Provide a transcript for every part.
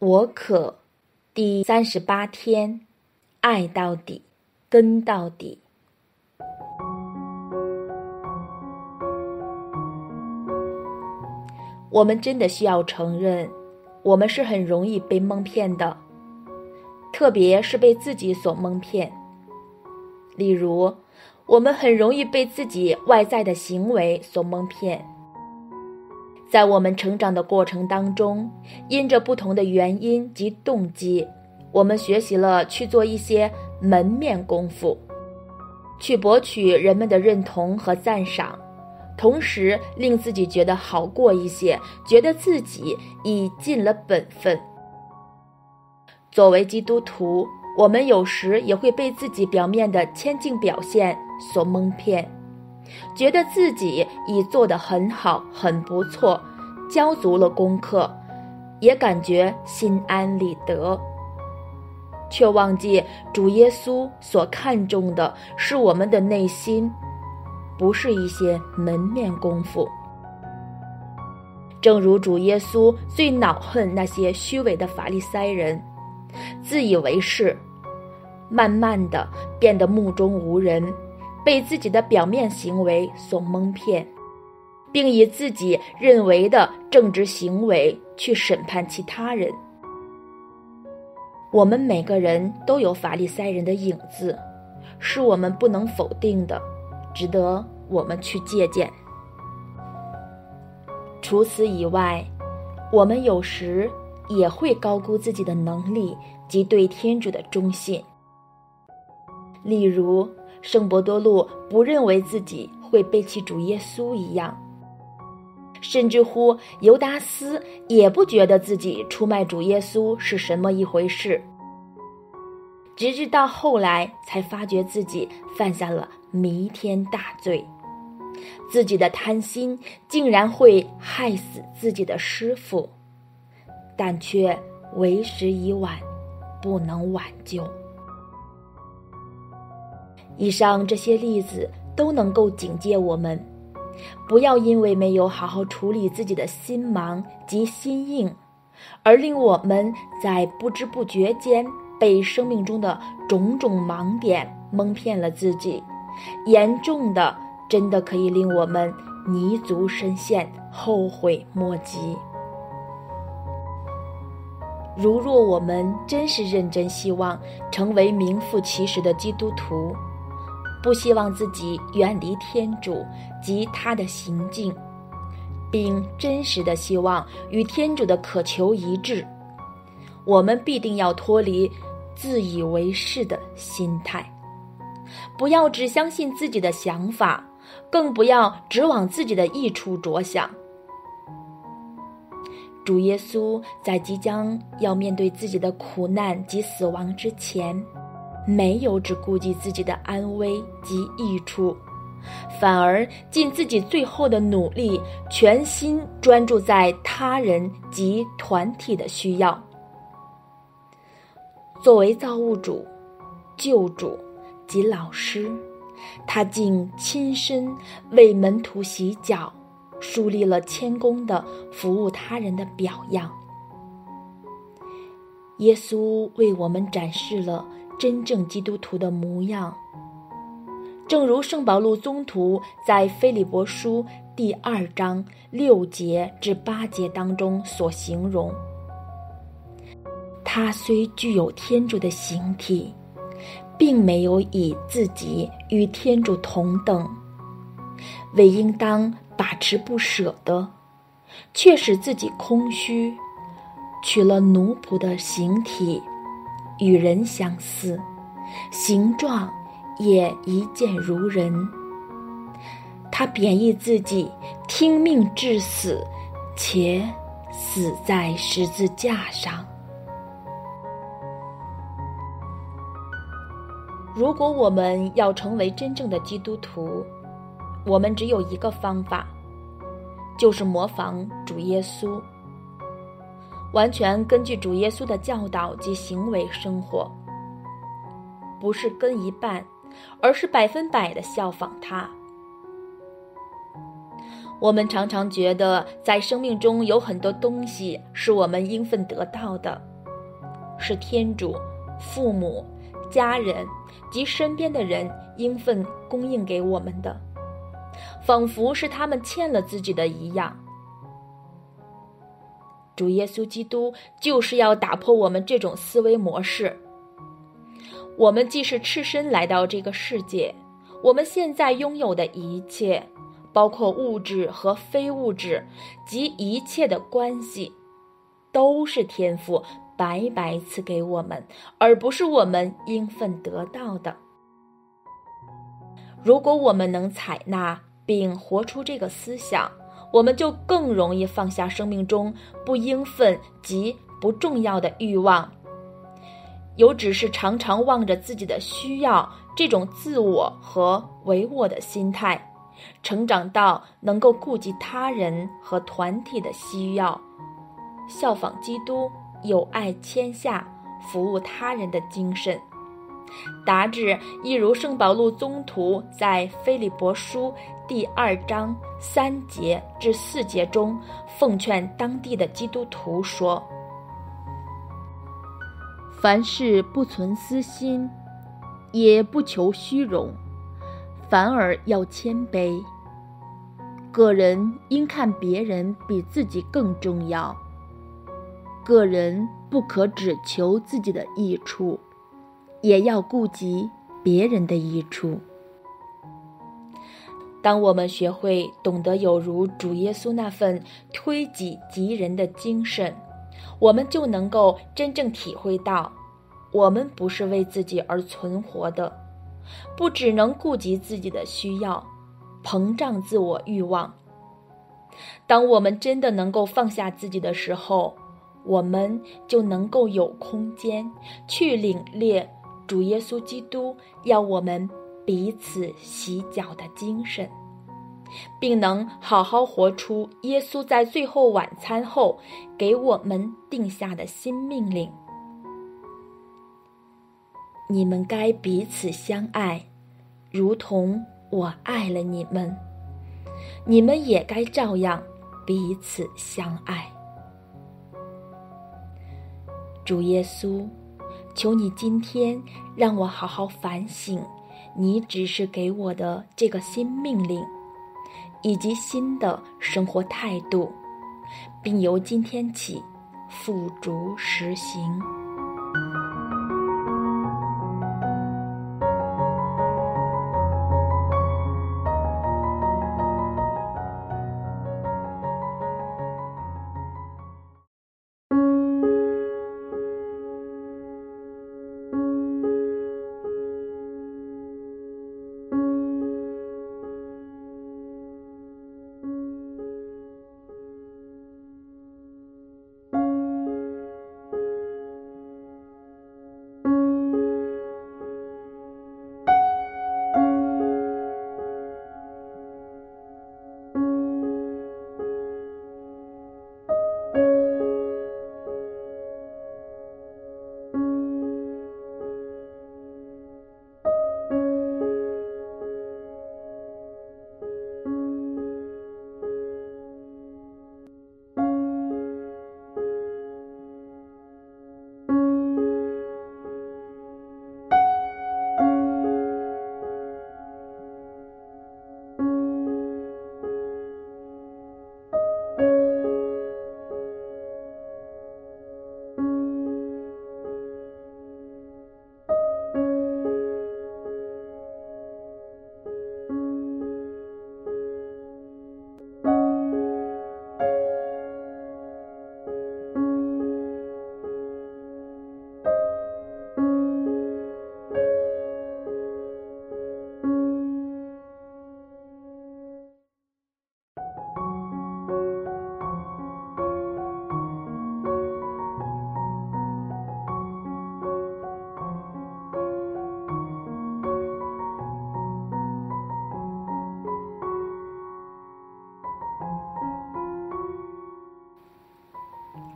我可第三十八天，爱到底，跟到底。我们真的需要承认，我们是很容易被蒙骗的，特别是被自己所蒙骗。例如，我们很容易被自己外在的行为所蒙骗。在我们成长的过程当中，因着不同的原因及动机，我们学习了去做一些门面功夫，去博取人们的认同和赞赏，同时令自己觉得好过一些，觉得自己已尽了本分。作为基督徒，我们有时也会被自己表面的谦敬表现所蒙骗。觉得自己已做得很好，很不错，交足了功课，也感觉心安理得，却忘记主耶稣所看重的是我们的内心，不是一些门面功夫。正如主耶稣最恼恨那些虚伪的法利赛人，自以为是，慢慢的变得目中无人。被自己的表面行为所蒙骗，并以自己认为的正直行为去审判其他人。我们每个人都有法利赛人的影子，是我们不能否定的，值得我们去借鉴。除此以外，我们有时也会高估自己的能力及对天主的忠信，例如。圣伯多禄不认为自己会背弃主耶稣一样，甚至乎尤达斯也不觉得自己出卖主耶稣是什么一回事。直至到后来才发觉自己犯下了弥天大罪，自己的贪心竟然会害死自己的师傅，但却为时已晚，不能挽救。以上这些例子都能够警戒我们，不要因为没有好好处理自己的心盲及心硬，而令我们在不知不觉间被生命中的种种盲点蒙骗了自己，严重的真的可以令我们泥足深陷，后悔莫及。如若我们真是认真希望成为名副其实的基督徒，不希望自己远离天主及他的行径，并真实的希望与天主的渴求一致，我们必定要脱离自以为是的心态，不要只相信自己的想法，更不要只往自己的益处着想。主耶稣在即将要面对自己的苦难及死亡之前。没有只顾及自己的安危及益处，反而尽自己最后的努力，全心专注在他人及团体的需要。作为造物主、救主及老师，他竟亲身为门徒洗脚，树立了谦恭的服务他人的表样。耶稣为我们展示了。真正基督徒的模样，正如圣保禄宗徒在菲利伯书第二章六节至八节当中所形容：他虽具有天主的形体，并没有以自己与天主同等，为应当把持不舍的，却使自己空虚，取了奴仆的形体。与人相似，形状也一见如人。他贬义自己，听命至死，且死在十字架上。如果我们要成为真正的基督徒，我们只有一个方法，就是模仿主耶稣。完全根据主耶稣的教导及行为生活，不是跟一半，而是百分百的效仿他。我们常常觉得，在生命中有很多东西是我们应分得到的，是天主、父母、家人及身边的人应分供应给我们的，仿佛是他们欠了自己的一样。主耶稣基督就是要打破我们这种思维模式。我们既是赤身来到这个世界，我们现在拥有的一切。包括物质和非物质及一切的关系，都是天赋白白赐给我们，而不是我们应分得到的。如果我们能采纳并活出这个思想，我们就更容易放下生命中不应分及不重要的欲望，有只是常常望着自己的需要这种自我和唯我的心态。成长到能够顾及他人和团体的需要，效仿基督有爱天下、服务他人的精神，达至一如圣保禄宗徒在菲利伯书第二章三节至四节中奉劝当地的基督徒说：“凡事不存私心，也不求虚荣。”反而要谦卑。个人应看别人比自己更重要。个人不可只求自己的益处，也要顾及别人的益处。当我们学会懂得有如主耶稣那份推己及人的精神，我们就能够真正体会到，我们不是为自己而存活的。不只能顾及自己的需要，膨胀自我欲望。当我们真的能够放下自己的时候，我们就能够有空间去领略主耶稣基督要我们彼此洗脚的精神，并能好好活出耶稣在最后晚餐后给我们定下的新命令。你们该彼此相爱，如同我爱了你们。你们也该照样彼此相爱。主耶稣，求你今天让我好好反省你只是给我的这个新命令，以及新的生活态度，并由今天起付诸实行。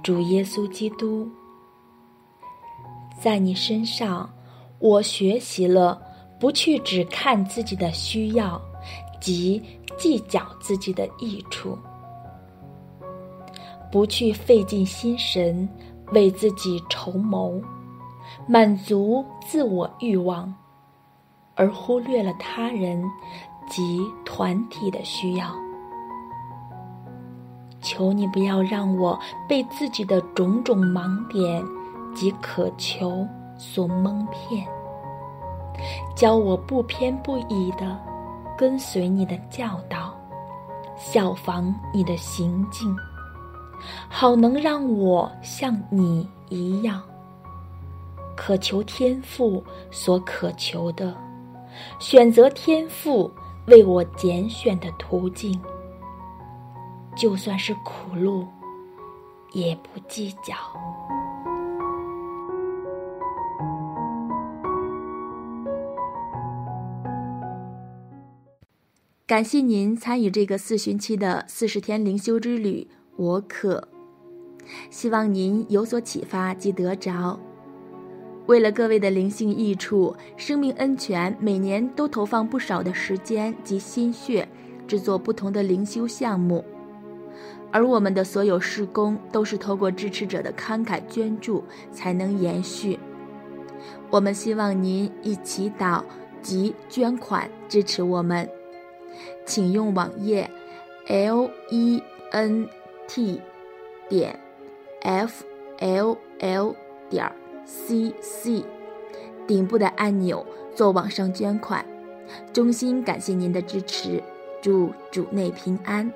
主耶稣基督，在你身上，我学习了不去只看自己的需要及计较自己的益处，不去费尽心神为自己筹谋，满足自我欲望，而忽略了他人及团体的需要。求你不要让我被自己的种种盲点及渴求所蒙骗，教我不偏不倚的跟随你的教导，效仿你的行径，好能让我像你一样，渴求天赋所渴求的，选择天赋为我拣选的途径。就算是苦路，也不计较。感谢您参与这个四旬期的四十天灵修之旅，我可希望您有所启发及得着。为了各位的灵性益处，生命恩泉每年都投放不少的时间及心血，制作不同的灵修项目。而我们的所有施工都是透过支持者的慷慨捐助才能延续。我们希望您一起祷及捐款支持我们，请用网页 l e n t 点 f l l 点 c c 顶部的按钮做网上捐款。衷心感谢您的支持，祝主内平安。